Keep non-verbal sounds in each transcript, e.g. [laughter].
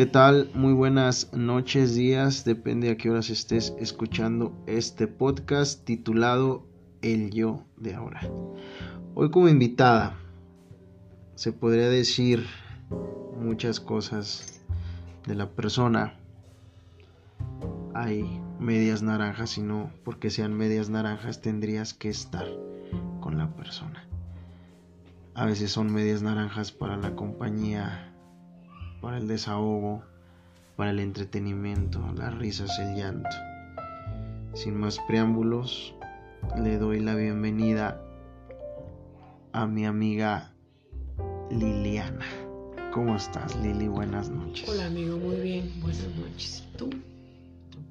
¿Qué tal? Muy buenas noches, días, depende a qué horas estés escuchando este podcast titulado El yo de ahora. Hoy como invitada se podría decir muchas cosas de la persona. Hay medias naranjas y no porque sean medias naranjas tendrías que estar con la persona. A veces son medias naranjas para la compañía para el desahogo, para el entretenimiento, las risas, el llanto. Sin más preámbulos, le doy la bienvenida a mi amiga Liliana. ¿Cómo estás, Lili? Buenas noches. Hola, amigo, muy bien. Buenas noches. ¿Y tú?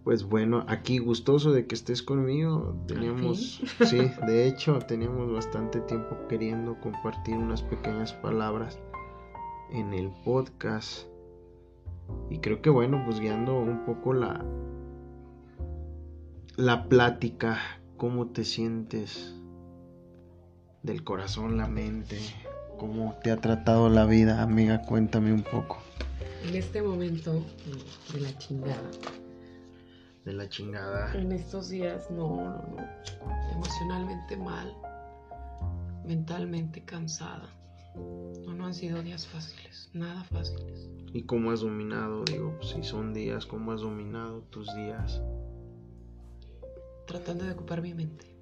Pues bueno, aquí gustoso de que estés conmigo. Teníamos, sí, de hecho, teníamos bastante tiempo queriendo compartir unas pequeñas palabras en el podcast. Y creo que bueno, pues guiando un poco la la plática, cómo te sientes del corazón, la mente, cómo te ha tratado la vida, amiga, cuéntame un poco. En este momento de la chingada. De la chingada. En estos días no, no, no. Emocionalmente mal, mentalmente cansada. No, no han sido días fáciles, nada fáciles. ¿Y cómo has dominado? Digo, pues, si son días, ¿cómo has dominado tus días? Tratando de ocupar mi mente.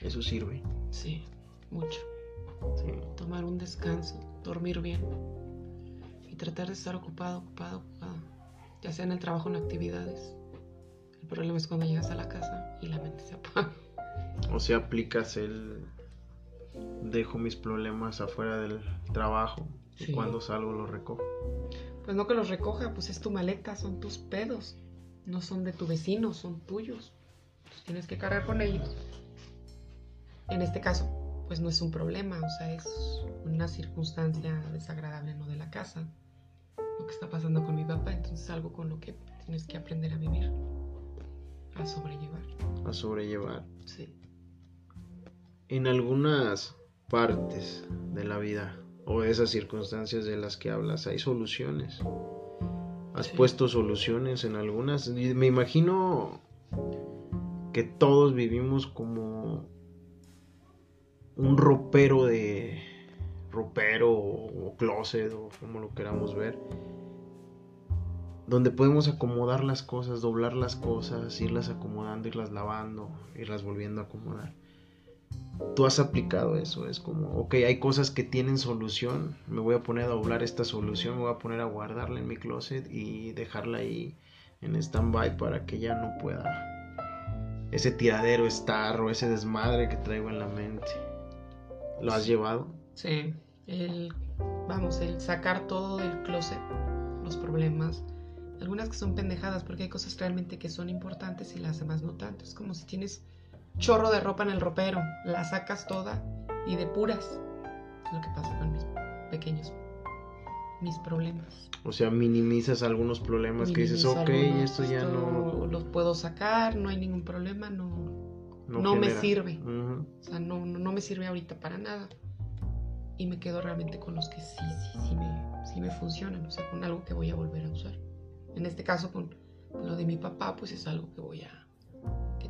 Eso sirve. Sí, mucho. Tomar un descanso, dormir bien y tratar de estar ocupado, ocupado, ocupado. Ya sea en el trabajo o en actividades. El problema es cuando llegas a la casa y la mente se apaga. O sea, aplicas el dejo mis problemas afuera del trabajo y cuando salgo los recojo. Pues no que los recoja, pues es tu maleta, son tus pedos. No son de tu vecino, son tuyos. tienes que cargar con ellos. En este caso, pues no es un problema, o sea, es una circunstancia desagradable, no de la casa. Lo que está pasando con mi papá, entonces es algo con lo que tienes que aprender a vivir, a sobrellevar. A sobrellevar. Sí. En algunas partes de la vida o esas circunstancias de las que hablas hay soluciones. Has puesto soluciones en algunas. Me imagino que todos vivimos como un ropero de ropero o closet o como lo queramos ver donde podemos acomodar las cosas, doblar las cosas, irlas acomodando, irlas lavando, irlas volviendo a acomodar tú has aplicado eso. Es como, ok, hay cosas que tienen solución. Me voy a poner a doblar esta solución, me voy a poner a guardarla en mi closet y dejarla ahí en stand-by para que ya no pueda ese tiradero estar o ese desmadre que traigo en la mente. ¿Lo has llevado? Sí, el, vamos, el sacar todo del closet, los problemas, algunas que son pendejadas porque hay cosas realmente que son importantes y las demás no tanto. Es como si tienes chorro de ropa en el ropero, la sacas toda y depuras. Es lo que pasa con mis pequeños, mis problemas. O sea, minimizas algunos problemas que dices, ok, esto ya no... Los puedo sacar, no hay ningún problema, no, no, me sirve. O sea, no, no, me sirve ahorita para nada. Y me quedo realmente con los que sí, sí, sí me, sí me funcionan, o sea, con algo que voy a volver a usar. En este caso, con lo de mi papá, pues es algo que voy a,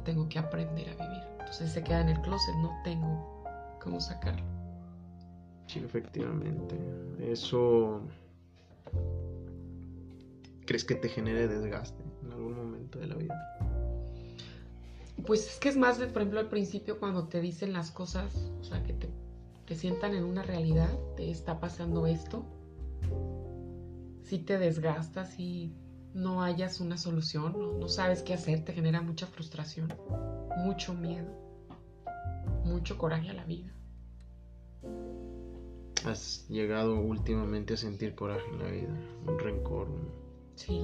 tengo que aprender a vivir. Entonces se queda en el closet, no tengo cómo sacarlo. Sí, efectivamente. Eso... ¿Crees que te genere desgaste en algún momento de la vida? Pues es que es más, de, por ejemplo, al principio cuando te dicen las cosas, o sea, que te, te sientan en una realidad, te está pasando esto, si te desgastas y no hayas una solución, no, sabes qué hacer, te genera mucha frustración, mucho miedo, mucho coraje a la vida. ¿Has llegado últimamente a sentir coraje en la vida? Un rencor. Sí.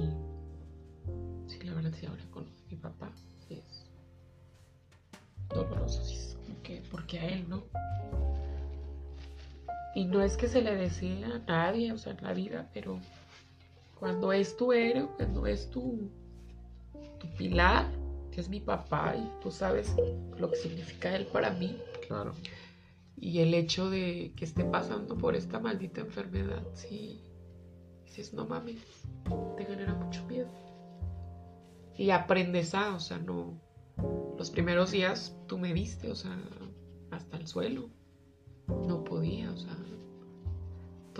Sí, la verdad sí, ahora con mi papá es doloroso, sí, es como que, porque a él, ¿no? Y no es que se le desee a nadie, o sea, en la vida, pero cuando es tu héroe, cuando es tu, tu pilar, que es mi papá, y tú sabes lo que significa él para mí. Claro. Y el hecho de que esté pasando por esta maldita enfermedad, sí, dices, no mames, te genera mucho miedo. Y aprendes a, o sea, no, los primeros días tú me viste, o sea, hasta el suelo. No podía, o sea,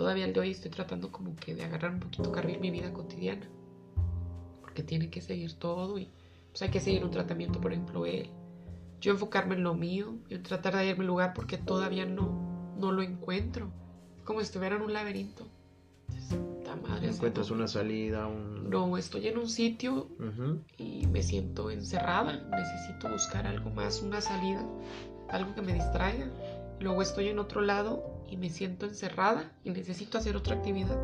todavía el de hoy estoy tratando como que de agarrar un poquito carril mi vida cotidiana. Porque tiene que seguir todo y pues hay que seguir un tratamiento, por ejemplo, él. Yo enfocarme en lo mío, en tratar de hallar mi lugar porque todavía no, no lo encuentro. Como si estuviera en un laberinto. Madre, encuentras una salida, un... No, estoy en un sitio y me siento encerrada. Necesito buscar algo más, una salida, algo que me distraiga. Luego estoy en otro lado y me siento encerrada y necesito hacer otra actividad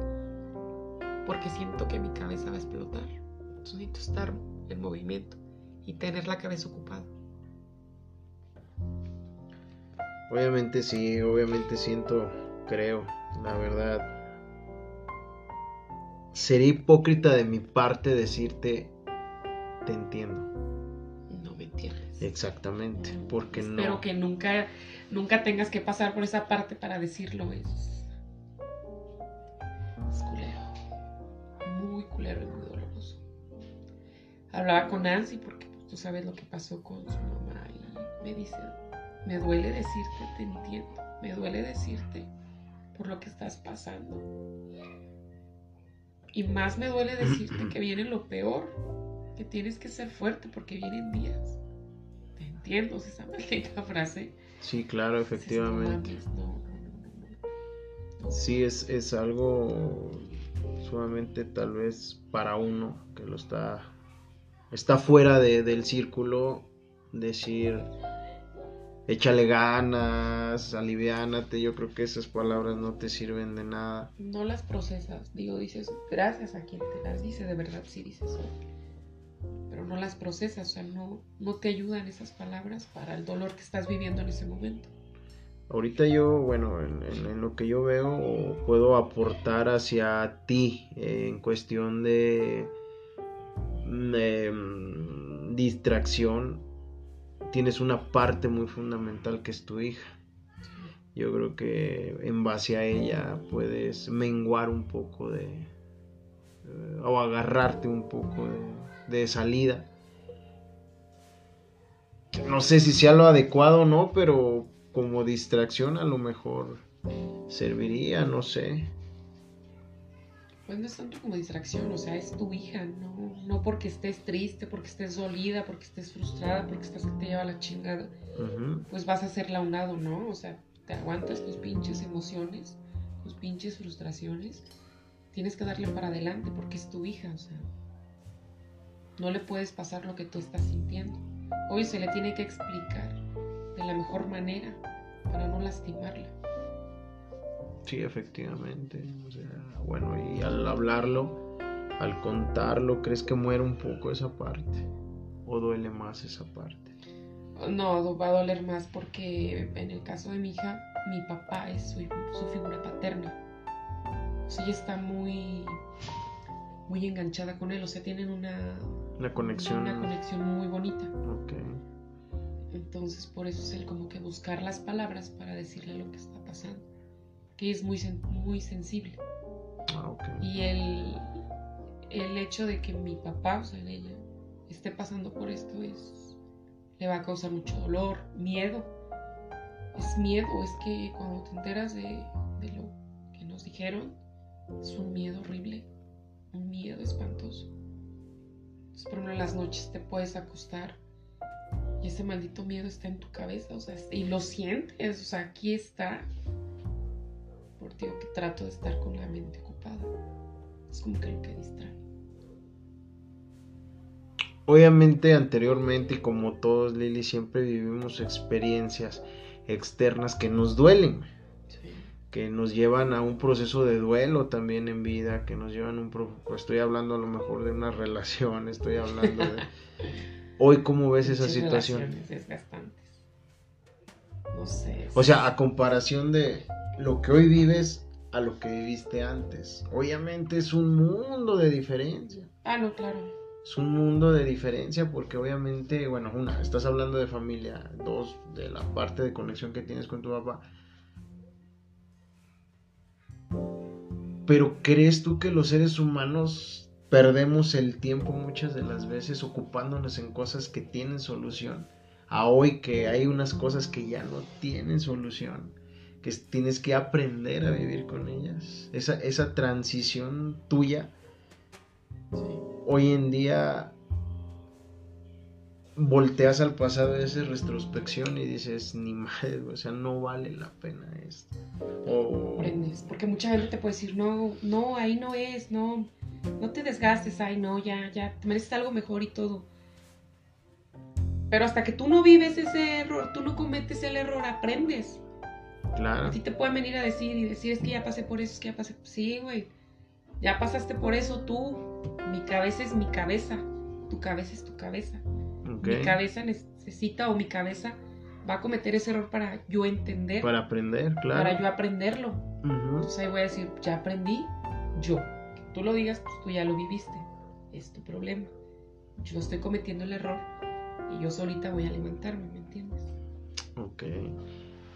porque siento que mi cabeza va a explotar. necesito estar en movimiento y tener la cabeza ocupada. Obviamente sí, obviamente siento, creo, la verdad. Sería hipócrita de mi parte decirte, te entiendo. No me entiendes. Exactamente, porque no. Espero que nunca, nunca tengas que pasar por esa parte para decirlo. Es, es culero. Muy culero y muy doloroso. Hablaba con Nancy porque pues, tú sabes lo que pasó con su mamá y me dice, me duele decirte, te entiendo. Me duele decirte por lo que estás pasando. Y más me duele decirte que viene lo peor, que tienes que ser fuerte porque vienen días. Te entiendo esa maldita frase. Sí, claro, efectivamente. Sí, es, es algo sumamente tal vez para uno que lo está está fuera de, del círculo decir échale ganas, aliviánate, yo creo que esas palabras no te sirven de nada. No las procesas, digo, dices, gracias a quien te las dice, de verdad sí dices no las procesas, o sea, no, no te ayudan esas palabras para el dolor que estás viviendo en ese momento. Ahorita yo, bueno, en, lo que yo veo, puedo aportar hacia ti en cuestión de, mm, distracción tienes una parte muy fundamental que es tu hija. Yo creo que en base a ella puedes menguar un poco de... Eh, o agarrarte un poco de, de salida. No sé si sea lo adecuado o no, pero como distracción a lo mejor serviría, no sé pues no es tanto como distracción, o sea, es tu hija, no, no porque estés triste, porque estés dolida, porque estés frustrada, porque estás que te lleva la chingada, pues vas a hacerla a un lado, ¿no? O sea, te aguantas tus pinches emociones, tus pinches frustraciones, tienes que darle para adelante porque es tu hija, o sea, no le puedes pasar lo que tú estás sintiendo. Hoy se le tiene que explicar de la mejor manera para no lastimarla. Sí, efectivamente. O sea, bueno, y al hablarlo, al contarlo, ¿crees que muere un poco esa parte? ¿O duele más esa parte? No, va a doler más porque en el caso de mi hija, mi papá es su, figura paterna. O sea, ella está muy, muy enganchada con él. O sea, tienen una, una conexión. Una conexión muy bonita. Ok. Entonces, por eso es el como que buscar las palabras para decirle lo que está pasando que es muy, muy sensible. Ah, y el, el hecho de que mi papá, o sea, ella, esté pasando por esto es, le va a causar mucho dolor, miedo. Es miedo, es que cuando te enteras de, de lo que nos dijeron, es un miedo horrible, un miedo espantoso. Entonces, por ejemplo, en las noches te puedes acostar y ese maldito miedo está en tu cabeza, o sea, y lo sientes, o sea, aquí está, porque que trato de estar con la mente ocupada. Es como que lo que distrae. Obviamente anteriormente como todos Lili siempre vivimos experiencias externas que nos duelen, que nos llevan a un proceso de duelo también en vida, que nos llevan a un pues, estoy hablando a lo mejor de una [laughs] relación, estoy hablando de hoy cómo ves esa situación. Desgastantes. No sé. O sea, a comparación de lo que hoy vives a lo que viviste antes. Obviamente es un mundo de diferencia. Ah, no, claro. Es un mundo de diferencia porque obviamente, bueno, una, estás hablando de familia, dos, de la parte de conexión que tienes con tu papá. Pero ¿crees tú que los seres humanos perdemos el tiempo muchas de las veces ocupándonos en cosas que tienen solución? A hoy que hay unas cosas que ya no tienen solución, que tienes que aprender a vivir con ellas. Esa, esa transición tuya, hoy en día volteas al pasado y haces retrospección y dices, ni madre, o sea, no vale la pena esto. O... Porque mucha gente te puede decir, no, no, ahí no es, no, no te desgastes, ay, no, ya, ya, te mereces algo mejor y todo. Pero hasta que tú no vives ese error, tú no cometes el error, aprendes. Claro. Así te pueden venir a decir y decir, es que ya pasé por eso, es que ya pasé. Sí, güey. Ya pasaste por eso tú. Mi cabeza es mi cabeza. Tu cabeza es tu cabeza. Mi cabeza necesita o mi cabeza va a cometer ese error para yo entender. Para aprender, claro. Para yo aprenderlo. Entonces ahí voy a decir, ya aprendí yo. Que tú lo digas, pues tú ya lo viviste. Es tu problema. Yo estoy cometiendo el error y yo solita voy a levantarme, ¿me entiendes? Ok.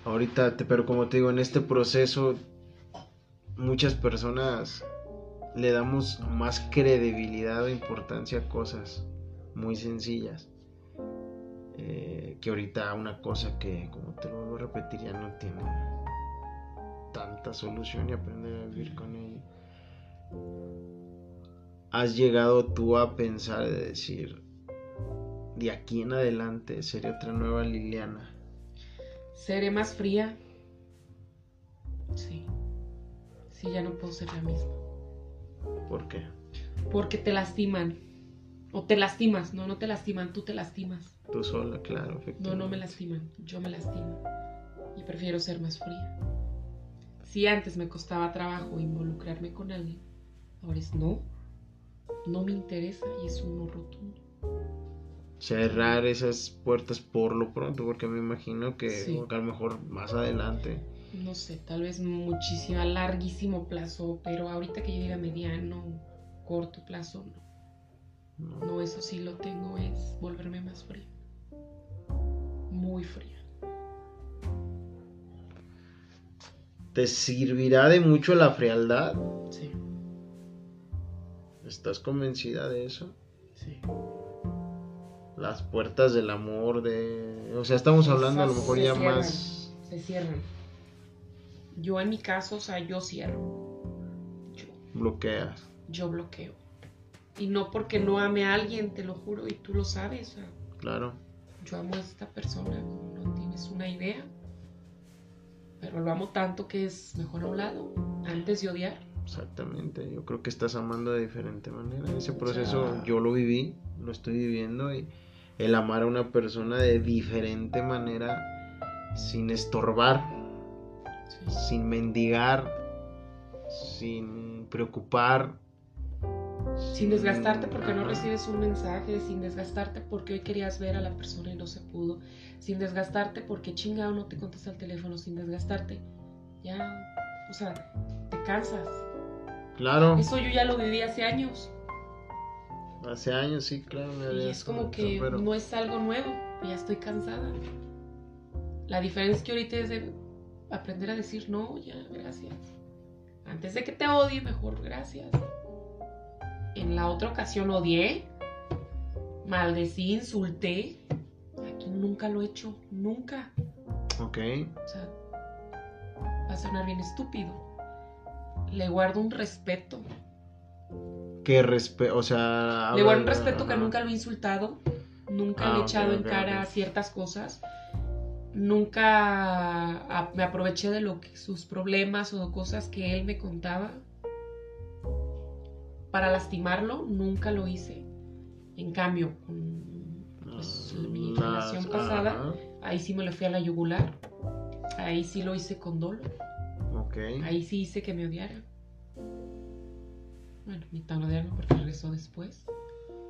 Ahorita, pero como te digo, en este proceso muchas personas le damos más credibilidad o importancia a cosas muy sencillas. Eh, que ahorita una cosa que, como te lo vuelvo a repetir, ya no tiene tanta solución y aprender a vivir con ella. ¿Has llegado tú a pensar de decir, de aquí en adelante seré otra nueva Liliana? ¿Seré más fría? Sí. Sí, ya no puedo ser la misma. ¿Por qué? Porque te lastiman. O te lastimas, no, no te lastiman, tú te lastimas. Tú sola, claro, No, no me lastiman, yo me lastimo. Y prefiero ser más fría. Si antes me costaba trabajo involucrarme con alguien, ahora es no. No me interesa y es un no rotundo. Cerrar esas puertas por lo pronto, porque me imagino que, a lo mejor más adelante. No sé, tal vez muchísimo, a larguísimo plazo, pero ahorita que yo diga mediano, corto plazo, no. No, eso sí lo tengo, es volverme más fría muy fría. ¿Te servirá de mucho la frialdad? Sí. ¿Estás convencida de eso? Sí. Las puertas del amor, de... O sea, estamos hablando a lo mejor ya más... Se cierran. Yo en mi caso, o sea, yo cierro. Yo. Bloqueas. Yo bloqueo. Y no porque no ame a alguien, te lo juro, y tú lo sabes. claro yo amo a esta persona, no tienes una idea, pero lo amo tanto que es mejor a un lado, antes de odiar. Exactamente, yo creo que estás amando de diferente manera. Ese proceso yo lo viví, lo estoy viviendo y el amar a una persona de diferente manera, sin estorbar, sin mendigar, sin preocupar, sin desgastarte porque no recibes un mensaje, sin desgastarte porque hoy querías ver a la persona y no se pudo, sin desgastarte porque chingado no te contesta el teléfono, sin desgastarte. Ya, o sea, te cansas. Claro. Eso yo ya lo viví hace años. Hace años, sí, claro. y es como que no es algo nuevo, ya estoy cansada. La diferencia es que ahorita es de aprender a decir no, ya, gracias. Antes de que te odie, mejor gracias en la otra ocasión odié, maldecí, insulté. Aquí nunca lo he hecho, nunca. Ok. O sea, va a sonar bien estúpido. Le guardo un respeto. ¿Qué respeto? O sea... Le guardo un respeto que nunca lo he insultado, nunca le he ah, echado en cara ciertas cosas, nunca me aproveché de lo que sus problemas o cosas que él me contaba para lastimarlo nunca lo hice. En cambio, con pues, mi relación pasada, ahí sí me lo fui a la yugular. Ahí sí lo hice con dolor. Ahí sí hice que me odiara. Bueno, ni tan odiarme porque regresó después.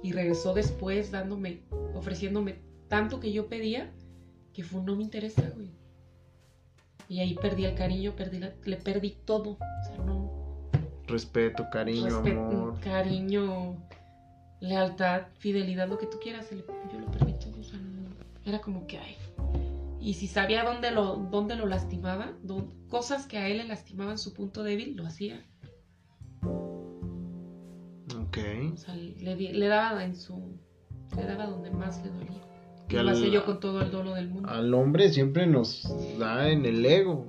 Y regresó después dándome, ofreciéndome tanto que yo pedía que fue no me interesa, güey. Y ahí perdí el cariño, perdí le perdí todo. O sea, no, respeto, cariño, amor. Cariño, lealtad, fidelidad, lo que tú quieras. Yo lo permito. era como que, ay. Y si sabía dónde lo, dónde lo lastimaba, cosas que a él le lastimaban su punto débil, lo hacía. Ok. O sea, le, daba en su. Le daba donde más le dolía. Que lo hacía yo con todo el dolor del mundo. Al hombre siempre nos da en el ego.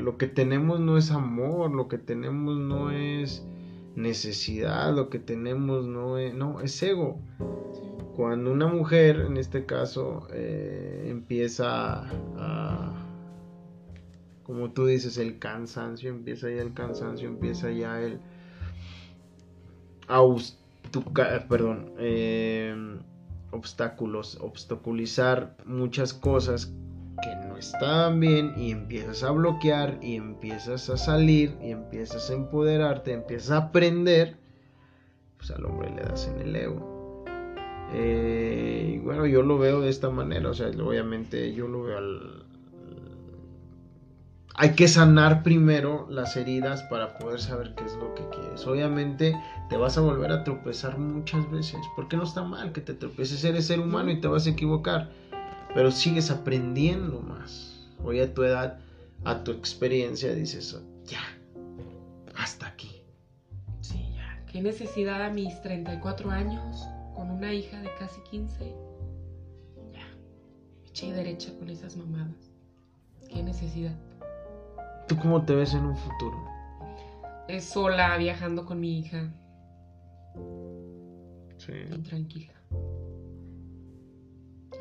Lo que tenemos no es amor, lo que tenemos no es necesidad, lo que tenemos no es. No, es ego. Cuando una mujer, en este caso, eh, empieza a como tú dices, el cansancio, empieza ya el cansancio, empieza ya el perdón, em, obstáculos, obstaculizar muchas cosas no estaban bien y empiezas a bloquear y empiezas a salir y empiezas a empoderarte, empiezas a aprender, pues al hombre le das en el ego. Eh, y bueno, yo lo veo de esta manera, o sea, obviamente yo lo veo al, hay que sanar primero las heridas para poder saber qué es lo que quieres. Obviamente te vas a volver a tropezar muchas veces, porque no está mal que te tropeces, eres ser humano y te vas a equivocar, pero sigues aprendiendo más. Hoy a tu edad, a tu experiencia, dices, ya, hasta aquí. Sí, ya. ¿Qué necesidad a mis 34 años, con una hija de casi 15? Ya, eché derecha con esas mamadas. ¿Qué necesidad? ¿Tú cómo te ves en un futuro? Es sola, viajando con mi hija. Sí. Y tranquila.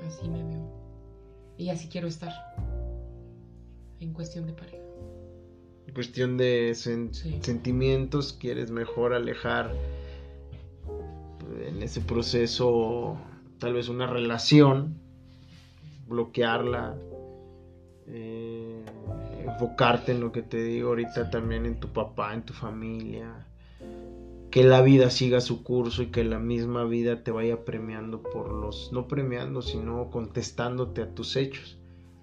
Así me veo. Y así quiero estar. En cuestión de pareja. En cuestión de sentimientos, quieres mejor alejar en ese proceso tal vez una relación, bloquearla. Eh, enfocarte en lo que te digo ahorita también en tu papá, en tu familia. Que la vida siga su curso y que la misma vida te vaya premiando por los, no premiando, sino contestándote a tus hechos.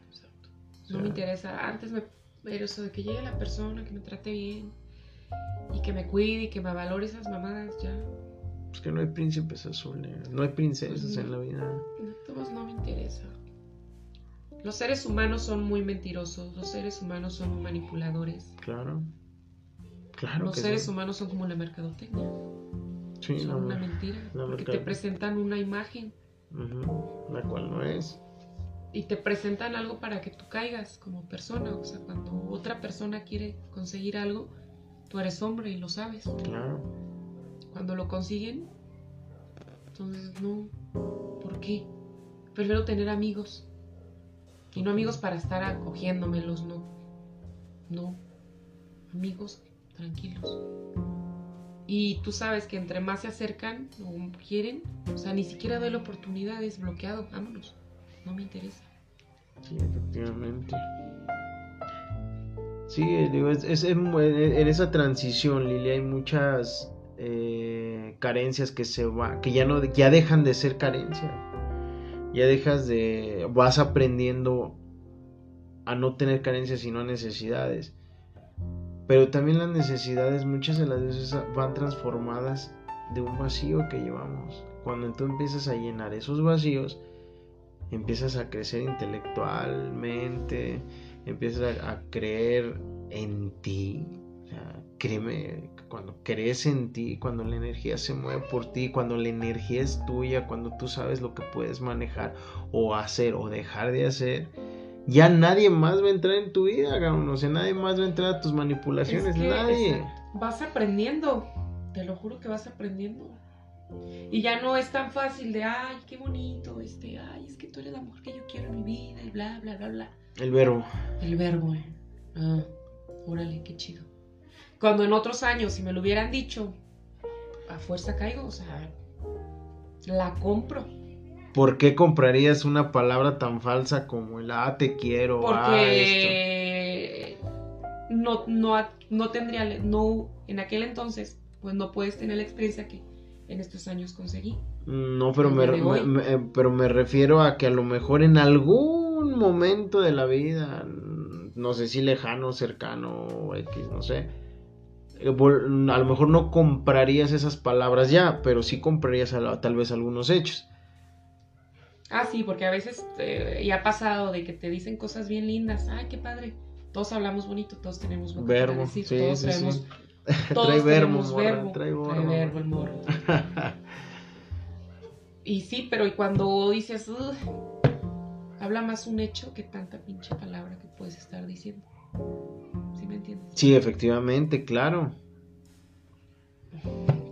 Exacto. no me interesa. Antes me, pero eso de que llegue la persona, que me trate bien y que me cuide y que me valore esas mamadas, ya. Es que no hay príncipes azules, no hay princesas en la vida. Todos no me interesa. Los seres humanos son muy mentirosos, los seres humanos son muy manipuladores. Claro. Claro. Los seres humanos son como la mercadotecnia. Sí, son una mentira. porque te presentan una imagen. La cual no es. Y te presentan algo para que tú caigas como persona. O sea, cuando otra persona quiere conseguir algo, tú eres hombre y lo sabes. Claro. Cuando lo consiguen, entonces no. ¿Por qué? Prefiero tener amigos y no amigos para estar acogiéndomelos, no. No. Amigos tranquilos. Y tú sabes que entre más se acercan o quieren, o sea, ni siquiera doy la oportunidad, es bloqueado, vámonos. No me interesa. Sí, efectivamente. Sí, digo, es, en, esa transición, Lili, hay muchas eh, carencias que se va, que ya no, ya dejan de ser carencias ya dejas de, vas aprendiendo a no tener carencias y no necesidades. Pero también las necesidades muchas de las veces van transformadas de un vacío que llevamos. Cuando tú empiezas a llenar esos vacíos, empiezas a crecer intelectualmente, empiezas a, creer en ti. O créeme, cuando crees en ti, cuando la energía se mueve por ti, cuando la energía es tuya, cuando tú sabes lo que puedes manejar o hacer o dejar de hacer, ya nadie más va a entrar en tu vida, cabrón. O sea, nadie más va a entrar a tus manipulaciones, nadie. vas aprendiendo, te lo juro que vas aprendiendo. Y ya no es tan fácil de, ay, qué bonito, este, ay, es que tú eres la mujer que yo quiero en mi vida, y bla, bla, bla, bla. El verbo. El verbo, eh. Ah, órale, qué chido. Cuando en otros años, si me lo hubieran dicho, a fuerza caigo, o sea, la compro. ¿Por qué comprarías una palabra tan falsa como el ah, te quiero? Ah, Porque no, no, no tendría, no, en aquel entonces, pues no puedes tener la experiencia que en estos años conseguí. No, pero me, eh, pero me refiero a que a lo mejor en algún momento de la vida, no sé si lejano, cercano, X, no sé, eh, a lo mejor no comprarías esas palabras ya, pero sí comprarías tal vez algunos hechos. Ah, sí, porque a veces eh, ya ha pasado de que te dicen cosas bien lindas. Ay, qué padre. Todos hablamos bonito, todos tenemos verbo. Sí, todos sí, traemos, [laughs] Todos trae verbo, verbo. Trae, verbo el morro. [laughs] y sí, pero y cuando dices, habla más un hecho que tanta pinche palabra que puedes estar diciendo. ¿Sí me entiendes? Sí, efectivamente, claro.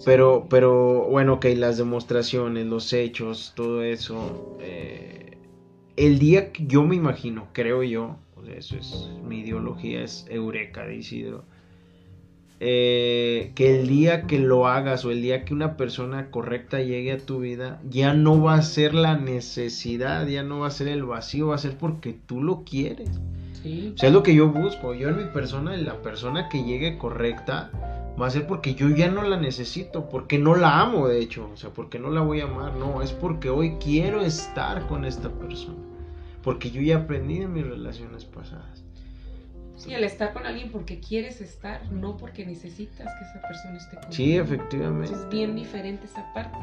Pero, pero, bueno, ok, las demostraciones, los hechos, todo eso. Eh, el día que yo me imagino, creo yo, eso es mi ideología, es Eureka de Isidro. Eh, que el día que lo hagas o el día que una persona correcta llegue a tu vida, ya no va a ser la necesidad, ya no va a ser el vacío, va a ser porque tú lo quieres. O sea, es lo que yo busco. Yo en mi persona, la persona que llegue correcta, va a ser porque yo ya no la necesito, porque no la amo, de hecho. O sea, porque no la voy a amar, no, es porque hoy quiero estar con esta persona. Porque yo ya aprendí de mis relaciones pasadas. Sí, el estar con alguien porque quieres estar, no porque necesitas que esa persona esté contigo. Sí, efectivamente. es bien diferente esa parte.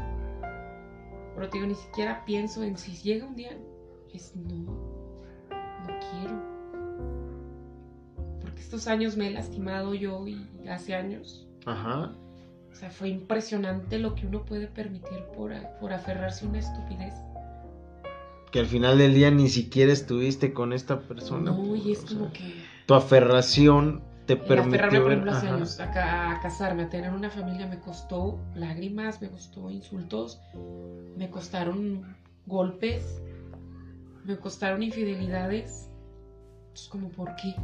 Pero te digo, ni siquiera pienso en si llega un día, es no, no quiero. Porque estos años me he lastimado yo y hace años. Ajá. O sea, fue impresionante lo que uno puede permitir por, por aferrarse a una estupidez que al final del día ni siquiera estuviste con esta persona. No, y es como que... Tu aferración te permitió... Aferrarme, por ejemplo, hace años a, a, casarme, a tener una familia me costó lágrimas, me costó insultos, me costaron golpes, me costaron infidelidades. Es como, ¿por qué?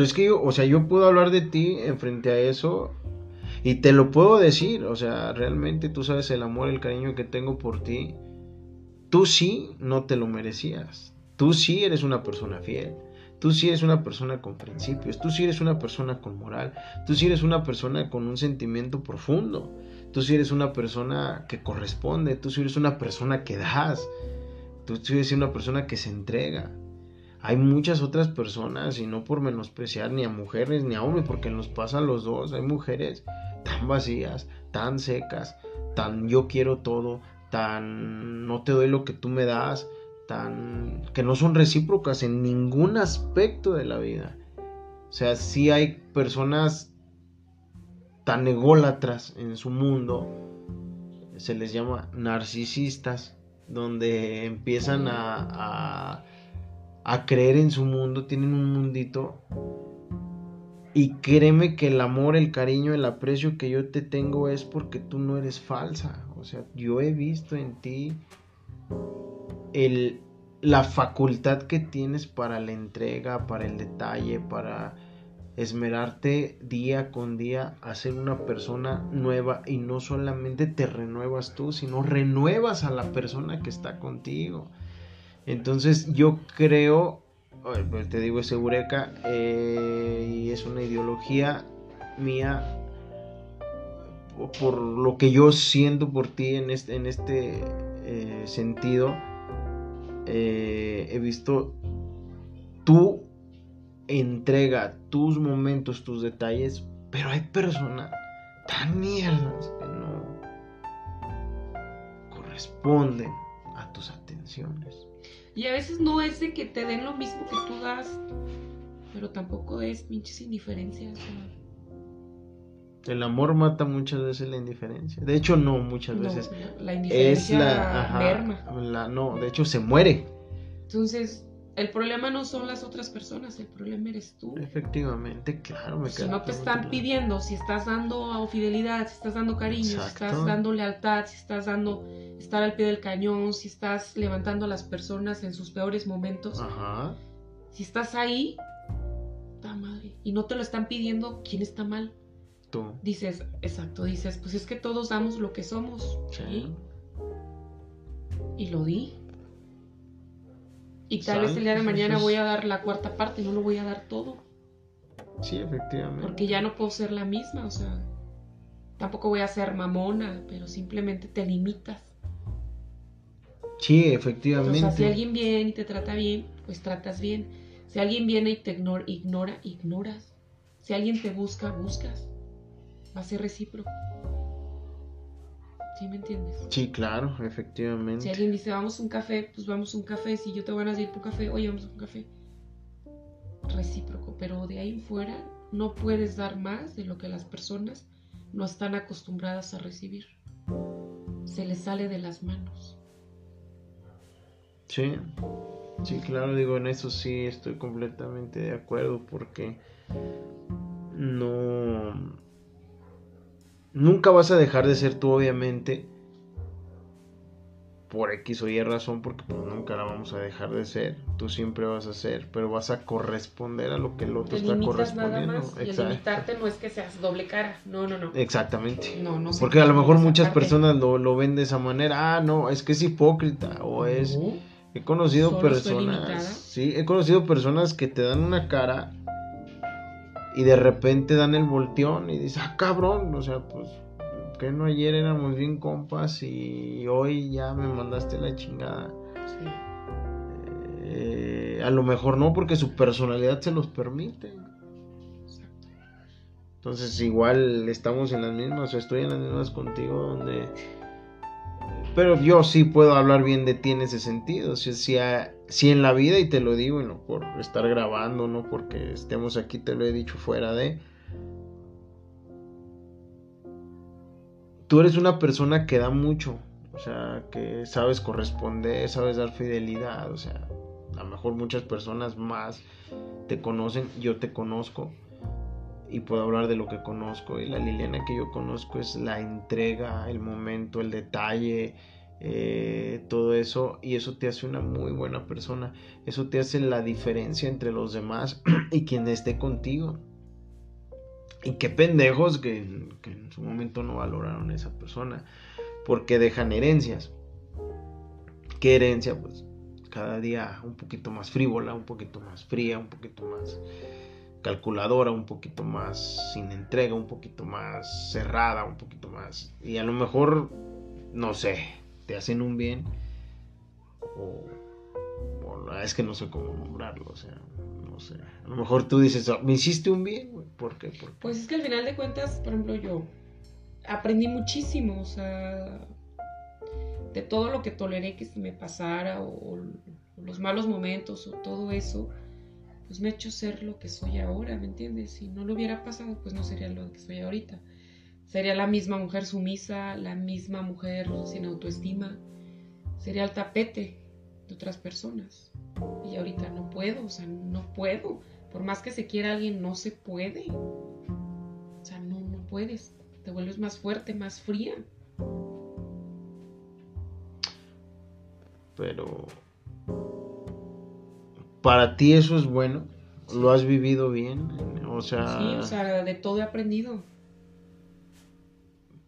Pero es que yo, o sea, yo puedo hablar de ti en frente a eso y te lo puedo decir, o sea, realmente tú sabes el amor, el cariño que tengo por ti tú sí no te lo merecías. Tú sí eres una persona fiel. Tú sí eres una persona con principios. Tú sí eres una persona con moral. Tú sí eres una persona con un sentimiento profundo. Tú sí eres una persona que corresponde. Tú sí eres una persona que das. Tú sí eres una persona que se entrega. Hay muchas otras personas, y no por menospreciar ni a mujeres ni a hombres, porque nos pasan los dos. Hay mujeres tan vacías, tan secas, tan yo quiero todo, tan no te doy lo que tú me das, tan que no son recíprocas en ningún aspecto de la vida. O sea, sí hay personas tan ególatras en su mundo, se les llama narcisistas, donde empiezan a, a, a creer en su mundo, tienen un mundito y créeme que el amor, el cariño, el aprecio que yo te tengo es porque tú no eres falsa. O sea, yo he visto en ti el, la facultad que tienes para la entrega, para el detalle, para esmerarte día con día a ser una persona nueva y no solamente te renuevas tú, sino renuevas a la persona que está contigo. Entonces yo creo pues te digo, es Eureka eh, y es una ideología mía por lo que yo siento por ti en este, en este eh, sentido. Eh, he visto tu entrega, tus momentos, tus detalles, pero hay personas tan mierdas que no corresponden a tus atenciones. Y a veces no es de que te den lo mismo que tú das, pero tampoco es pinches indiferencias. El amor mata muchas veces la indiferencia. De hecho, no muchas veces. La indiferencia es la, no, de hecho se muere. Entonces, el problema no son las otras personas, el problema eres tú. Efectivamente, claro. Me si no te están pidiendo, si estás dando fidelidad, si estás dando cariño, si estás dando lealtad, si estás dando estar al pie del cañón, si estás levantando a las personas en sus peores momentos, Ajá. si estás ahí, está madre, y no te lo están pidiendo, ¿quién está mal? Tú. Dices, exacto, dices, pues es que todos damos lo que somos. Sí. Y lo di. Y tal vez el día de mañana voy a dar la cuarta parte, no lo voy a dar todo. Sí, efectivamente. Porque ya no puedo ser la misma, o sea, tampoco voy a ser mamona, pero simplemente te limitas. Sí, efectivamente. O sea, si alguien viene y te trata bien, pues tratas bien. Si alguien viene y te ignora, ignora, ignoras. Si alguien te busca, buscas. Va a ser recíproco. ¿Sí me entiendes? Sí, claro, efectivamente. Si alguien dice, vamos a un café, pues vamos a un café. Si yo te voy a ir por café, oye, vamos a un café. Recíproco, pero de ahí fuera no puedes dar más de lo que las personas no están acostumbradas a recibir. Se les sale de las manos. Sí, sí, claro, digo, en eso sí estoy completamente de acuerdo porque no... Nunca vas a dejar de ser tú, obviamente, por X o Y razón, porque pues, nunca la vamos a dejar de ser. Tú siempre vas a ser, pero vas a corresponder a lo que el otro está correspondiendo. Nada más. Y el limitarte no es que seas doble cara. No, no, no. Exactamente. Porque a lo mejor muchas personas lo, ven de esa manera. Ah, no, es que es hipócrita. O es. He conocido personas. Sí, he conocido personas que te dan una cara y de repente dan el volteón y dices, ah, cabrón. O sea, pues que no ayer éramos bien compas y hoy ya me mandaste la chingada? Eh, a lo mejor no, porque su personalidad se los permite. Entonces igual estamos en las mismas, o estoy en las mismas contigo donde... Pero yo sí puedo hablar bien de ti en ese sentido. Si, si, si en la vida, y te lo digo, y no por estar grabando, no porque estemos aquí, te lo he dicho fuera de tú eres una persona que da mucho, o sea, que sabes corresponder, sabes dar fidelidad, o sea, a lo mejor muchas personas más te conocen, yo te conozco y puedo hablar de lo que conozco y la Liliana que yo conozco es la entrega, el momento, el detalle, eh, todo eso y eso te hace una muy buena persona, eso te hace la diferencia entre los demás [clears throat] y quien esté contigo. Y qué pendejos que, en su momento no valoraron a esa persona. Porque dejan herencias. ¿Qué herencia? Pues cada día un poquito más frívola, un poquito más fría, un poquito más calculadora, un poquito más sin entrega, un poquito más cerrada, un poquito más... Y a lo mejor, no sé, te hacen un bien o, o es que no sé cómo nombrarlo, o sea, a lo mejor tú dices, ah, me hiciste un bien. ¿Por qué? Pues es que al final de cuentas, por ejemplo, yo aprendí muchísimo, o sea, de todo lo que toleré que se me pasara, o, los malos momentos, o todo eso, pues me ha hecho ser lo que soy ahora, ¿me entiendes? Si no lo hubiera pasado, pues no sería lo que soy ahorita. Sería la misma mujer sumisa, la misma mujer sin autoestima, sería el tapete de otras personas. Y ahorita no puedo, o sea, no puedo. Por más que se quiera alguien, no se puede. O sea, no, no puedes. Te vuelves más fuerte, más fría. Pero para ti eso es bueno. ¿Lo has vivido bien? O sea... Sí, o sea, de todo he aprendido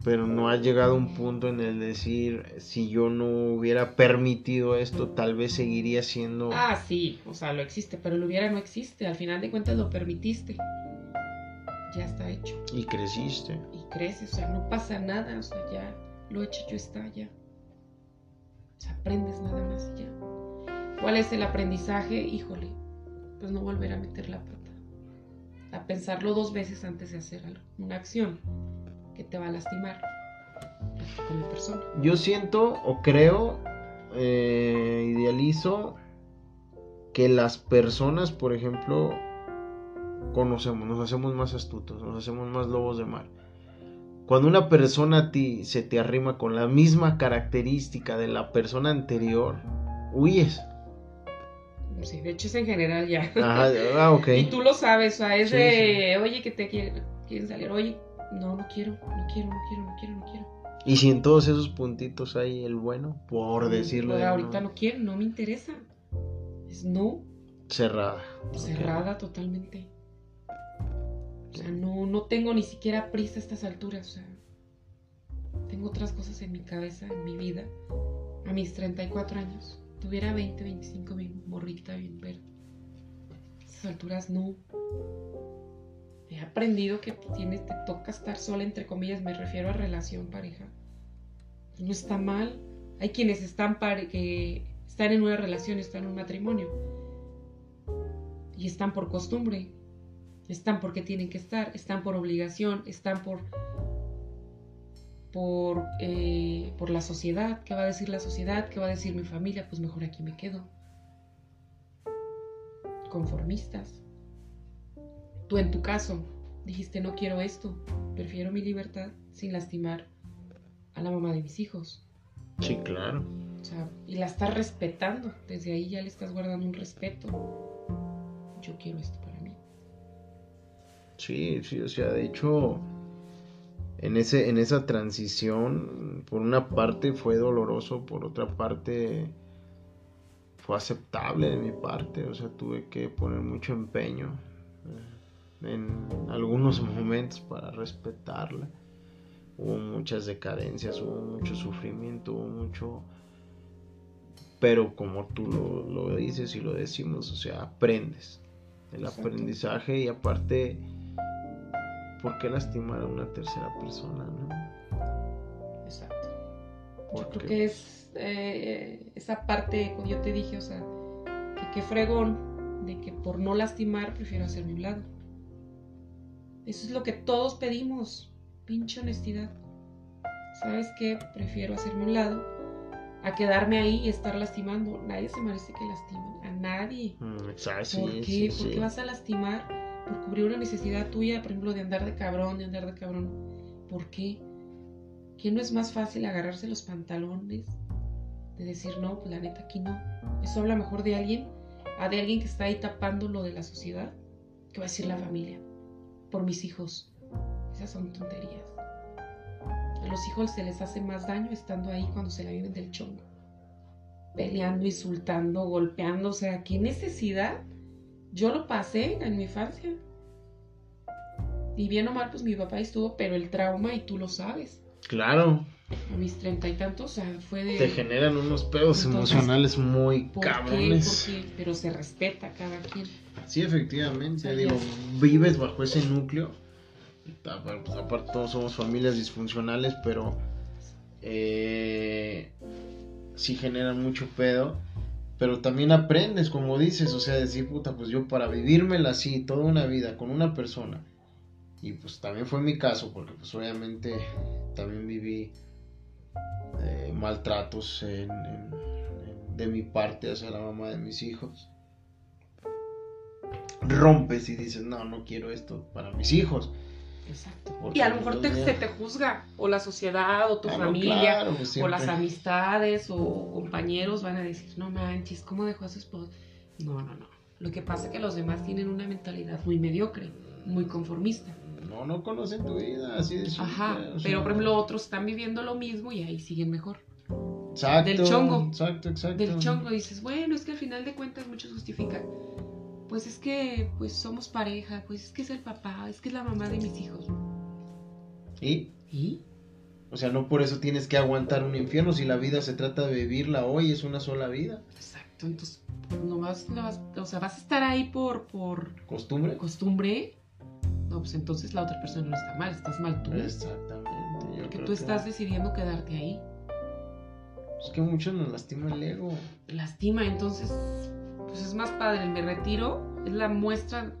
pero no ha llegado un punto en el decir si yo no hubiera permitido esto tal vez seguiría siendo ah sí o sea lo existe pero lo hubiera no existe. Al final de cuentas lo permitiste. Ya está hecho. y creciste. Y creces o sea no pasa nada o sea ya lo hecho yo está ya. O sea aprendes nada más ya. Cuál es el aprendizaje híjole pues no volver a meter la pata. A pensarlo dos veces antes de hacer algo una acción que te va a lastimar como persona. Yo siento o creo, eh, idealizo que las personas, por ejemplo, conocemos, nos hacemos más astutos, nos hacemos más lobos de mar. Cuando una persona a ti se te arrima con la misma característica de la persona anterior, huyes. Sí, de hecho es en general ya. ah, ok. [laughs] Y tú lo sabes, o sea, es de, oye, que te quieren salir, oye, no, no quiero, no quiero, no quiero, no quiero, no quiero. Y si en todos esos puntitos hay el bueno, por decirlo. Pues ahorita no. quiero, no me interesa. Es no. Cerrada. Cerrada totalmente. O sea, no, no tengo ni siquiera prisa a estas alturas. O sea, tengo otras cosas en mi cabeza, en mi vida. A mis 34 años. Tuviera 20, 25, bien morrita, bien verde. A estas alturas no he aprendido que tienes, te toca estar sola, entre comillas, me refiero a relación pareja. No está mal. Hay quienes están, que están en una relación, están en un matrimonio. Y están por costumbre. Están porque tienen que estar. Están por obligación. Están por. Por, eh, por la sociedad. ¿Qué va a decir la sociedad? ¿Qué va a decir mi familia? Pues mejor aquí me quedo. Conformistas Tú en tu caso dijiste no quiero esto. prefiero mi libertad sin lastimar a la mamá de mis hijos. Sí, claro. O sea, y la estás respetando. Desde ahí ya le estás guardando un respeto. Yo quiero esto para mí. Sí, sí, o sea, de hecho, en, ese, en esa transición, por una parte fue doloroso, por otra parte fue aceptable de mi parte. O sea, tuve que poner mucho empeño eh, en algunos momentos para respetarla hubo muchas decadencias, hubo mucho sufrimiento, hubo mucho... Pero como tú lo, dices y lo decimos, o sea, aprendes. El aprendizaje y aparte, ¿por qué lastimar a una tercera persona? No? Exacto. Yo creo que es eh, esa parte, cuando yo te dije, o sea, que qué fregón de que por no lastimar prefiero hacer mi lado. Eso es lo que todos pedimos pinche honestidad. ¿Sabes qué? Prefiero hacerme un lado a quedarme ahí y estar lastimando. Nadie se merece que lastimen. A nadie. Mm, ¿Por qué? ¿Por qué vas a lastimar por cubrir una necesidad tuya, por ejemplo, de andar de cabrón, de andar de cabrón? ¿Por qué? ¿Qué no es más fácil agarrarse los pantalones? De decir, no, pues la neta aquí no. Eso habla mejor de alguien, a de alguien que está ahí tapando lo de la sociedad, que va a decir la familia, por mis hijos esas son tonterías. A los hijos se les hace más daño estando ahí cuando se la viven del chongo. Peleando, insultando, golpeando. O sea, ¿qué necesidad? Yo lo pasé en mi infancia. Y bien o mal, pues mi papá estuvo, pero el trauma, y tú lo sabes. Claro. A mis treinta y tantos, o sea, fue de. Te generan unos pedos emocionales muy cabrones. Pero se respeta cada quien. Sí, efectivamente. digo, vives bajo ese núcleo pues aparte todos somos familias disfuncionales, pero eh, sí generan mucho pedo. Pero también aprendes, como dices, o sea, decir, puta, pues yo para vivírmela así toda una vida con una persona. Y pues también fue mi caso, porque pues obviamente también viví eh, maltratos de mi parte hacia la mamá de mis hijos. Rompes y dices, no, no quiero esto para mis hijos. Exacto. y a lo mejor se te juzga, o la sociedad, o tu ah, familia, pues o las amistades, o compañeros van a decir, no manches, ¿cómo dejó a su esposa? No, no, no. Lo que pasa es que los demás tienen una mentalidad muy mediocre, muy conformista. No, no conocen tu vida, así de Ajá, pero por ejemplo otros están viviendo lo mismo y ahí siguen mejor. Exacto. Del chongo. Exacto, exacto. Del chongo dices, bueno, es que al final de cuentas muchos justifican pues es que pues somos pareja, pues es que es el papá, es que es la mamá de mis hijos. ¿Y? ¿Y? O sea, no por eso tienes que aguantar un infierno, si la vida se trata de vivirla hoy, es una sola vida. Exacto, entonces no vas, no vas o sea, vas a estar ahí por, por... ¿Costumbre? ¿Costumbre? No, pues entonces la otra persona no está mal, estás mal tú. Exactamente. Porque tú estás decidiendo quedarte ahí. Es que muchos nos lastima el ego. Lastima, entonces pues es más padre, me retiro, es la muestra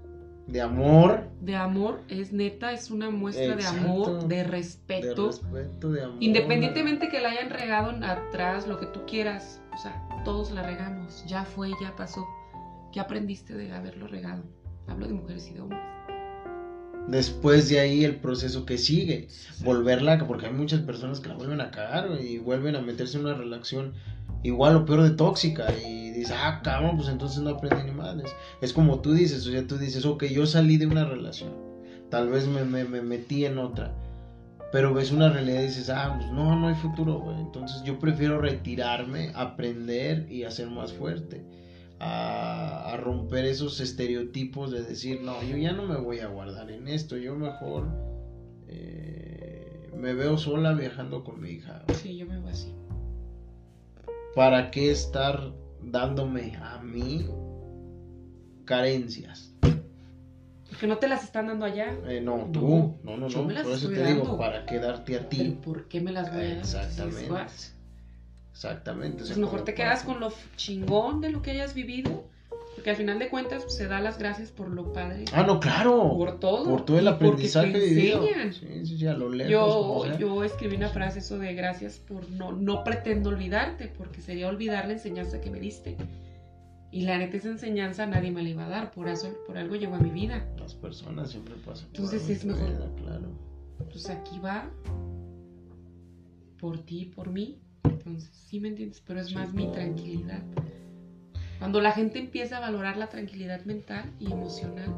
de amor. De amor, es neta, es una muestra de amor, de respeto. De respeto, de amor. Independientemente que la hayan regado atrás, lo que tú quieras, o sea, todos la regamos, ya fue, ya pasó. ¿Qué aprendiste de haberlo regado? Hablo de mujeres y de hombres. Después de ahí el proceso que sigue, volverla, porque hay muchas personas que la vuelven a cagar y vuelven a meterse en una relación igual o peor de tóxica y dices, ah, cabrón, pues entonces no aprendí ni madres. Es como tú dices, o sea, tú dices, ok, yo salí de una relación, tal vez me, me, metí en otra, pero ves una realidad y dices, ah, pues no, no hay futuro, güey. Entonces yo prefiero retirarme, aprender y hacer más fuerte. A, a, romper esos estereotipos de decir, no, yo ya no me voy a guardar en esto, yo mejor eh, me veo sola viajando con mi hija. Sí, yo me veo así. ¿Para qué estar dándome a mí carencias? Porque no te las están dando allá. Eh, no, tú. No, no, no. Por eso te digo, ¿para qué darte a ti? ¿Pero ¿Por qué me las voy a dar? Exactamente. Exactamente. Pues mejor te quedas con lo chingón de lo que hayas vivido porque al final de cuentas pues, se da las gracias por lo padre. Ah, no, claro. Por todo. Por todo el aprendizaje vivido. Sí, sí, ya lo lejos, yo, yo escribí una frase eso de gracias por no, no pretendo olvidarte, porque sería olvidar la enseñanza que me diste. Y la neta esa enseñanza nadie me la iba a dar, por eso, por algo llegó a mi vida. Las personas siempre pasan. Entonces es mejor. claro. pues aquí va por ti, por mí. Entonces, sí me entiendes, pero es más mi tranquilidad. Cuando la gente empieza a valorar la tranquilidad mental y emocional.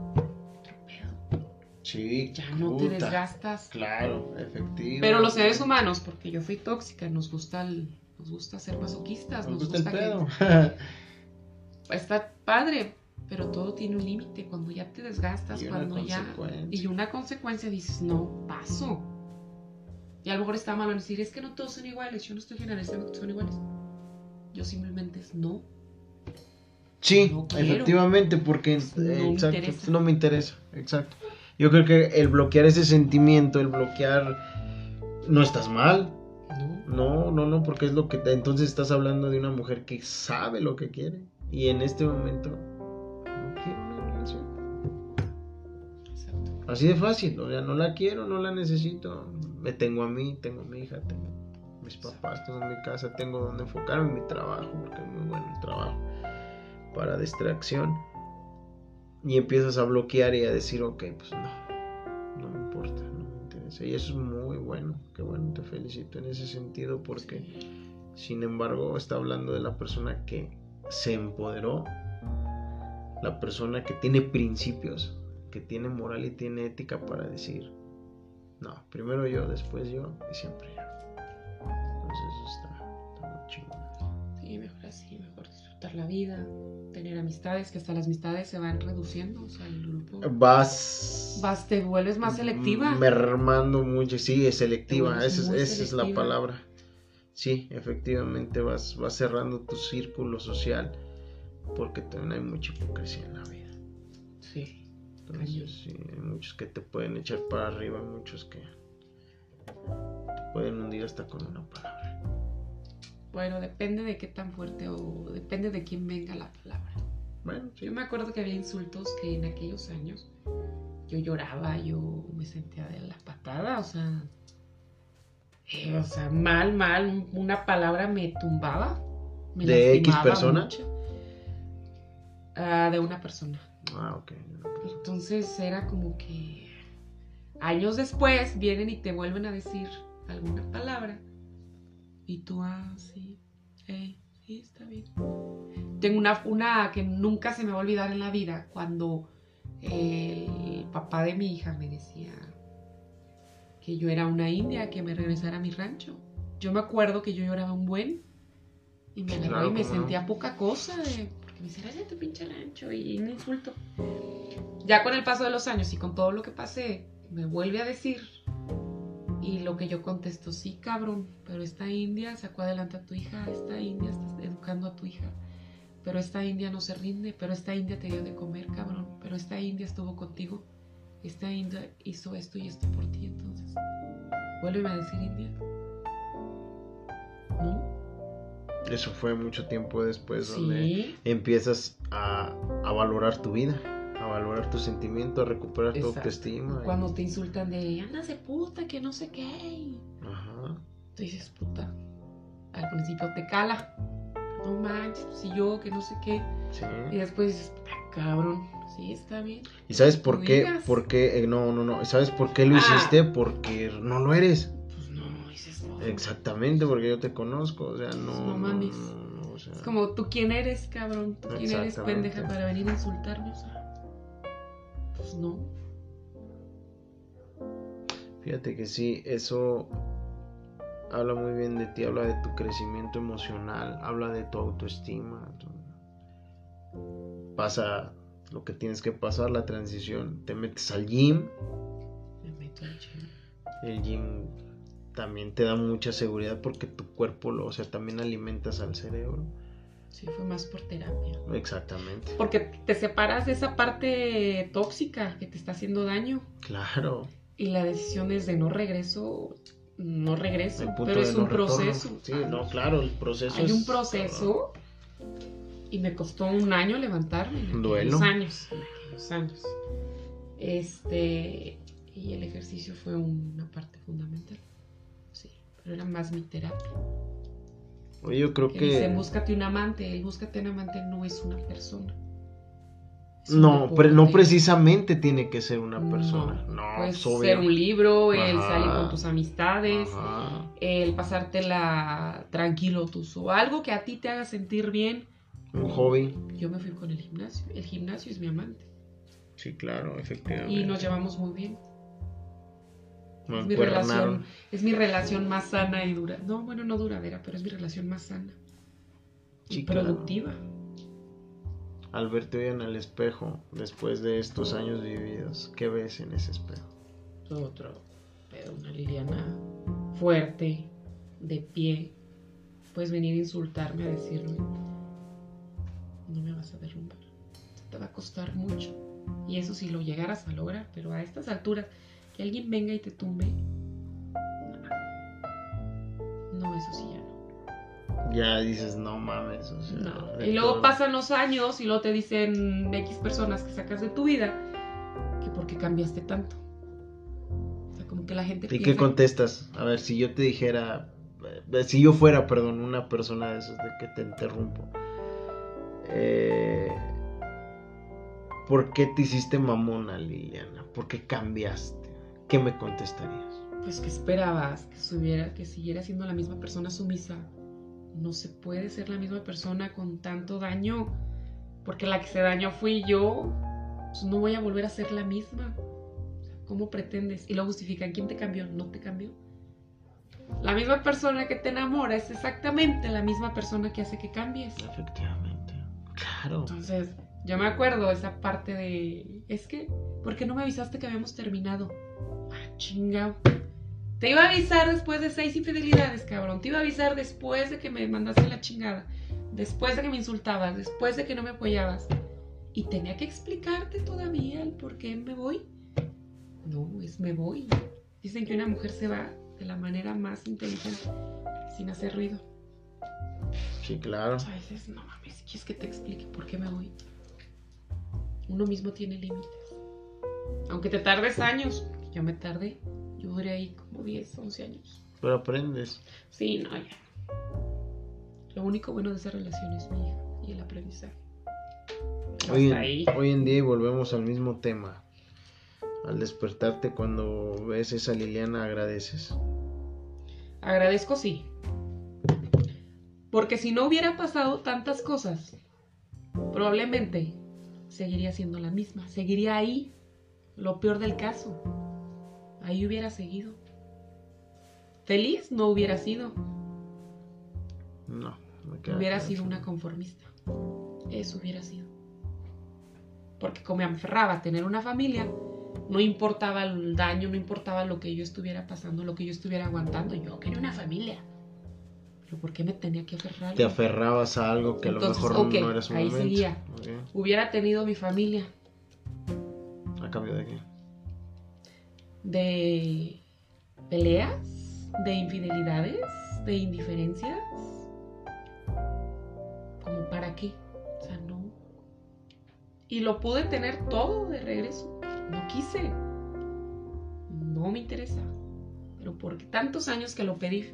Sí, ya no te desgastas. Claro, efectivo. Pero los seres humanos, porque yo fui tóxica, nos gusta nos gusta ser masoquistas, nos, gusta, el pedo. [laughs] está padre, pero todo tiene un límite. Cuando ya te desgastas, cuando ya. Y una consecuencia dices, no, paso. Y a lo mejor está malo decir, es que no todos son iguales. Yo no estoy generalizando que son iguales. Yo simplemente es no. Sí, efectivamente, porque no, no me interesa. Exacto. Yo creo que el bloquear ese sentimiento, el bloquear, no estás mal. No, no, no, porque es lo que entonces estás hablando de una mujer que sabe lo que quiere y en este momento no quiere una relación. Así de fácil, o sea, no la quiero, no la necesito. Me tengo a mí, tengo a mi hija, tengo a mis papás, tengo mi casa, tengo donde enfocarme en mi trabajo, porque es muy bueno el trabajo para distracción. Y empiezas a bloquear y a decir, ok, pues no, no me importa, no me interesa. Y eso es muy bueno, qué bueno, te felicito en ese sentido, porque sin embargo está hablando de la persona que se empoderó, la persona que tiene principios, que tiene moral y tiene ética para decir, no, primero yo, después yo y siempre yo. Entonces está, está muy chingón. Sí, mejor así, mejor disfrutar la vida, tener amistades, que hasta las amistades se van reduciendo, o sea, el grupo. Vas. Vas, te vuelves más selectiva. Mermando mucho, sí, es selectiva, esa, es, la palabra. Sí, efectivamente vas, vas cerrando tu círculo social porque también hay mucha hipocresía en la vida. Sí. Entonces, sí, hay muchos que te pueden echar para arriba, muchos que te pueden hundir hasta con una palabra. Bueno, depende de qué tan fuerte o depende de quién venga la palabra. Bueno, Yo me acuerdo que había insultos que en aquellos años yo lloraba, yo me sentía de la patada, o sea, eh, o sea, mal, mal, una palabra me tumbaba. ¿De X persona? Ah, de una persona. Ah, ok. Entonces era como que años después vienen y te vuelven a decir alguna palabra y tú, ah, sí, sí, está bien. Tengo una, una que nunca se me va a olvidar en la vida, cuando el papá de mi hija me decía que yo era una india, que me regresara a mi rancho. Yo me acuerdo que yo lloraba un buen y me y me sentía poca cosa de, porque me decía, tu pinche rancho y un insulto. Ya con el paso de los años y con todo lo que pasé, me vuelve a decir y lo que yo contesto, sí, cabrón, pero esta india sacó adelante a tu hija, esta india está educando a tu hija, pero esta india no se rinde, pero esta india te dio de comer, cabrón, pero esta india estuvo contigo, esta india hizo esto y esto por ti, entonces, vuelve a decir india. ¿No? Eso fue mucho tiempo después donde empiezas a, a valorar tu vida a valorar tus sentimientos, a recuperar tu autoestima. Cuando te insultan de andas de puta, que no sé qué. Ajá. Tú dices puta. Al principio te cala. No manches, si yo, que no sé qué. Sí. Y después dices, cabrón. Sí, está bien. ¿Y sabes por qué? Porque, eh, no, no, no. ¿Sabes por qué lo ah. hiciste? Porque no lo eres. Pues no, dices no. Exactamente, porque yo te conozco. O sea, no. Pues no mames. es como tú quién eres, cabrón. Tú quién eres pendeja para venir a insultarme. O sea, no. Fíjate que sí, eso habla muy bien de ti, habla de tu crecimiento emocional, habla de tu autoestima. Pasa lo que tienes que pasar, la transición. Te metes al gym. Me meto al gym. El gym también te da mucha seguridad porque tu cuerpo lo, o sea, también alimentas al cerebro. Sí, fue más por terapia. Exactamente. Porque te separas de esa parte tóxica que te está haciendo daño. Claro. Y la decisión es de no regreso, no regreso, pero es un proceso. Sí, no, claro, el proceso Hay un proceso y me costó un año levantarme. Duelo. años, en años. Este, y el ejercicio fue una parte fundamental. Sí, pero era más mi terapia. Yo creo que. Dice, búscate un amante. El búscate un amante no es una persona. No, pero no precisamente tiene que ser una persona. No, puede ser un libro, el salir con tus amistades, el pasártela tranquilo tú o algo que a ti te haga sentir bien. Un hobby. Yo me fui con el gimnasio. El gimnasio es mi amante. Sí, claro, efectivamente. Y nos llevamos muy bien. Es, mi relación, es mi relación más sana y dura. No, bueno, no duradera, pero es mi relación más sana. y productiva al verte hoy en el espejo, después de estos años vividos, ¿qué ves en ese espejo? Otro, pero una Liliana fuerte, de pie. Puedes venir a insultarme, a decirme, no me vas a derrumbar. Te va a costar mucho. Y eso si lo llegaras a lograr, pero a estas alturas, que alguien venga y te tumbe, no, eso sí ya ya dices, no mames. O sea, Y luego pasan los años y luego te dicen X personas que sacas de tu vida que por qué cambiaste tanto. O sea, como que la gente. ¿Y qué contestas? A ver, si yo te dijera, eh, si yo fuera, perdón, una persona de esos de que te interrumpo. Eh, ¿Por qué te hiciste mamona, Liliana? ¿Por qué cambiaste? ¿Qué me contestarías? Pues que esperabas que, subiera, que siguiera siendo la misma persona sumisa no se puede ser la misma persona con tanto daño, porque la que se dañó fui yo, pues no voy a volver a ser la misma. ¿Cómo pretendes? Y lo justifican, ¿quién te cambió? No te cambió. La misma persona que te enamora es exactamente la misma persona que hace que cambies. Efectivamente. Claro. Entonces, yo me acuerdo esa parte de, es que, ¿por qué no me avisaste que habíamos terminado? Ah, chingado. Te iba a avisar después de seis infidelidades, cabrón. Te iba a avisar después de que me mandaste la chingada. Después de que me insultabas. Después de que no me apoyabas. Y tenía que explicarte todavía el por qué me voy. No, es me voy. Dicen que una mujer se va de la manera más inteligente, sin hacer ruido. Sí, claro. A veces, no mames, ¿quieres que te explique por qué me voy? Uno mismo tiene límites. Aunque te tardes años, yo me tardé yo duré ahí como 10, 11 años. Pero aprendes. Sí, no, ya. Lo único bueno de esa relación es mi hija y el aprendizaje. Hoy hoy en día volvemos al mismo tema. Al despertarte cuando ves esa Liliana agradeces. Agradezco sí. Porque si no hubiera pasado tantas cosas, probablemente seguiría siendo la misma. Seguiría ahí. Lo peor del caso ahí hubiera seguido. Feliz no hubiera sido. No, me Hubiera sido una conformista. Eso hubiera sido. Porque como me aferraba a tener una familia, no importaba el daño, no importaba lo que yo estuviera pasando, lo que yo estuviera aguantando. Yo quería una familia. Pero ¿por qué me tenía que aferrar? Te aferrabas a algo que a lo mejor no era su ahí seguía. Hubiera tenido mi familia. ¿A cambio de qué? De peleas, de infidelidades, de indiferencias. ¿Como para qué? O sea, no. Y lo pude tener todo de regreso. No quise. No me interesa. Pero porque tantos años que lo pedí.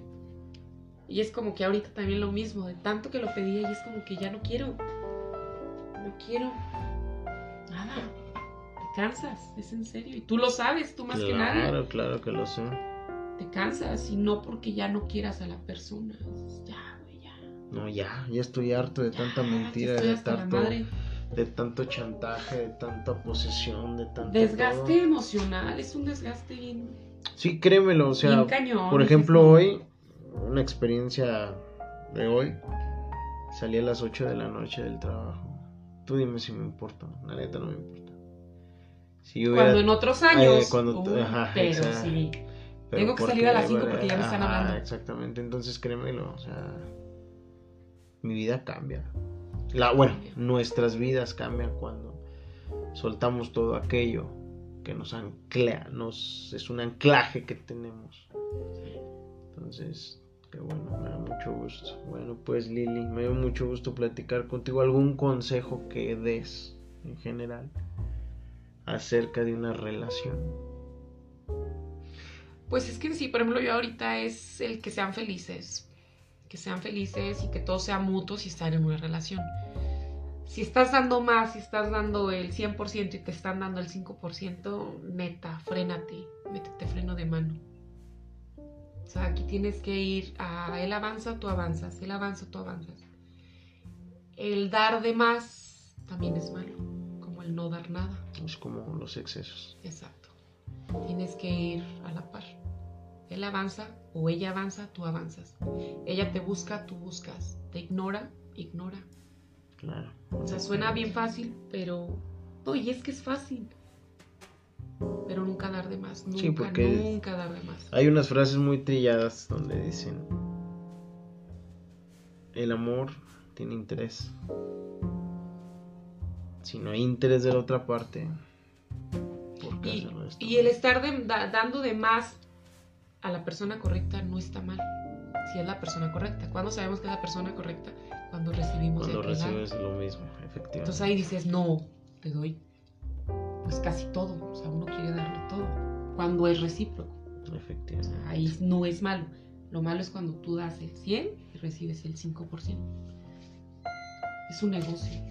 Y es como que ahorita también lo mismo, de tanto que lo pedía y es como que ya no quiero. No quiero. Cansas, es en serio. Y tú lo sabes, tú más que nada. Claro, claro que lo sé. Te cansas y no porque ya no quieras a la persona. Ya, güey, ya. No, ya, ya estoy harto de tanta mentira, de tanto, de tanto chantaje, de tanta posesión, de tanto. Desgaste emocional, es un desgaste bien. Sí, créemelo, o sea, por ejemplo, hoy, una experiencia de hoy, salí a las 8 de la noche del trabajo. Tú dime si me importa, la neta no me importa cuando en otros años. pero sí. Tengo que salir a las 5 porque ya me están hablando. Exactamente, entonces créemelo, o sea, mi vida cambia. La, bueno, nuestras vidas cambian cuando soltamos todo aquello que nos ancla, nos, es un anclaje que tenemos. Entonces, qué bueno, me da mucho gusto. Bueno, pues Lili, me da mucho gusto platicar contigo. ¿Algún consejo que des en general? Acerca de una relación? Pues es que sí, por ejemplo, yo ahorita es el que sean felices, que sean felices y que todos sean mutuos y estar en una relación. si estás dando más, si estás dando el 100% y te están dando el 5%, neta, frénate, métete freno de mano. O sea, aquí tienes que ir a él avanza, tú avanzas, él avanza, tú avanzas. El dar de más también es malo, el no dar nada. Es como los excesos. Exacto. Tienes que ir a la par. Él avanza o ella avanza, tú avanzas. Ella te busca, tú buscas. Te ignora, ignora. Claro. O sea, suena bien fácil, pero. Oye, es que es fácil. Pero nunca dar de más. Nunca, nunca dar de más. Hay unas frases muy trilladas donde dicen: El amor tiene interés. Si no hay interés de la otra parte, ¿por qué y, y el estar dando de más a la persona correcta no está mal. Si es la persona correcta. ¿Cuándo sabemos que es la persona correcta? Cuando recibimos Cuando recibes lo mismo, efectivamente. Entonces ahí dices, no, te doy pues casi todo. O sea, uno quiere darle todo. Cuando es recíproco. Efectivamente. ahí no es malo. Lo malo es cuando tú das el 100 y recibes el 5%. Es un negocio.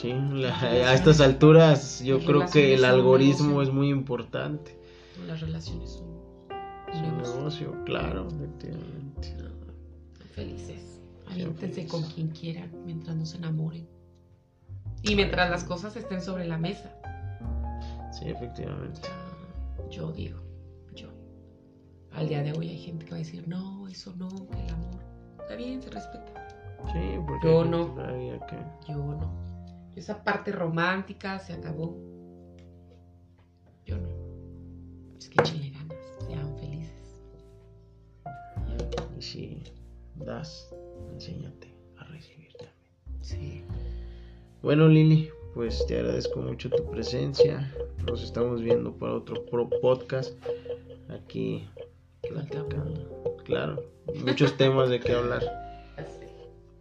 Sí, a estas alturas yo creo que el algoritmo es muy importante. Las relaciones son un negocio, claro, efectivamente. Felices. Aviéntense con quien quieran mientras no se enamoren. Y mientras las cosas estén sobre la mesa. Sí, efectivamente. Yo digo, yo. Al día de hoy hay gente que va a decir, no, eso no, que el amor. Está bien, se respeta. Sí, porque yo no. Yo no. Esa parte romántica se acabó. Yo no. Es que chile ganas, sean felices. Y si das, enséñate a recibir también. Sí. Bueno, Lili, pues te agradezco mucho tu presencia. Nos estamos viendo para otro pro podcast aquí Claro, muchos temas de qué hablar.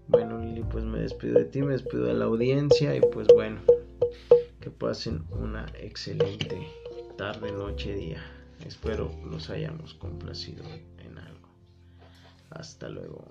Bueno, Lili, pues me despido de ti, me despido de la audiencia y pues bueno, que pasen una excelente tarde, noche, día. Espero los hayamos complacido en algo. Hasta luego.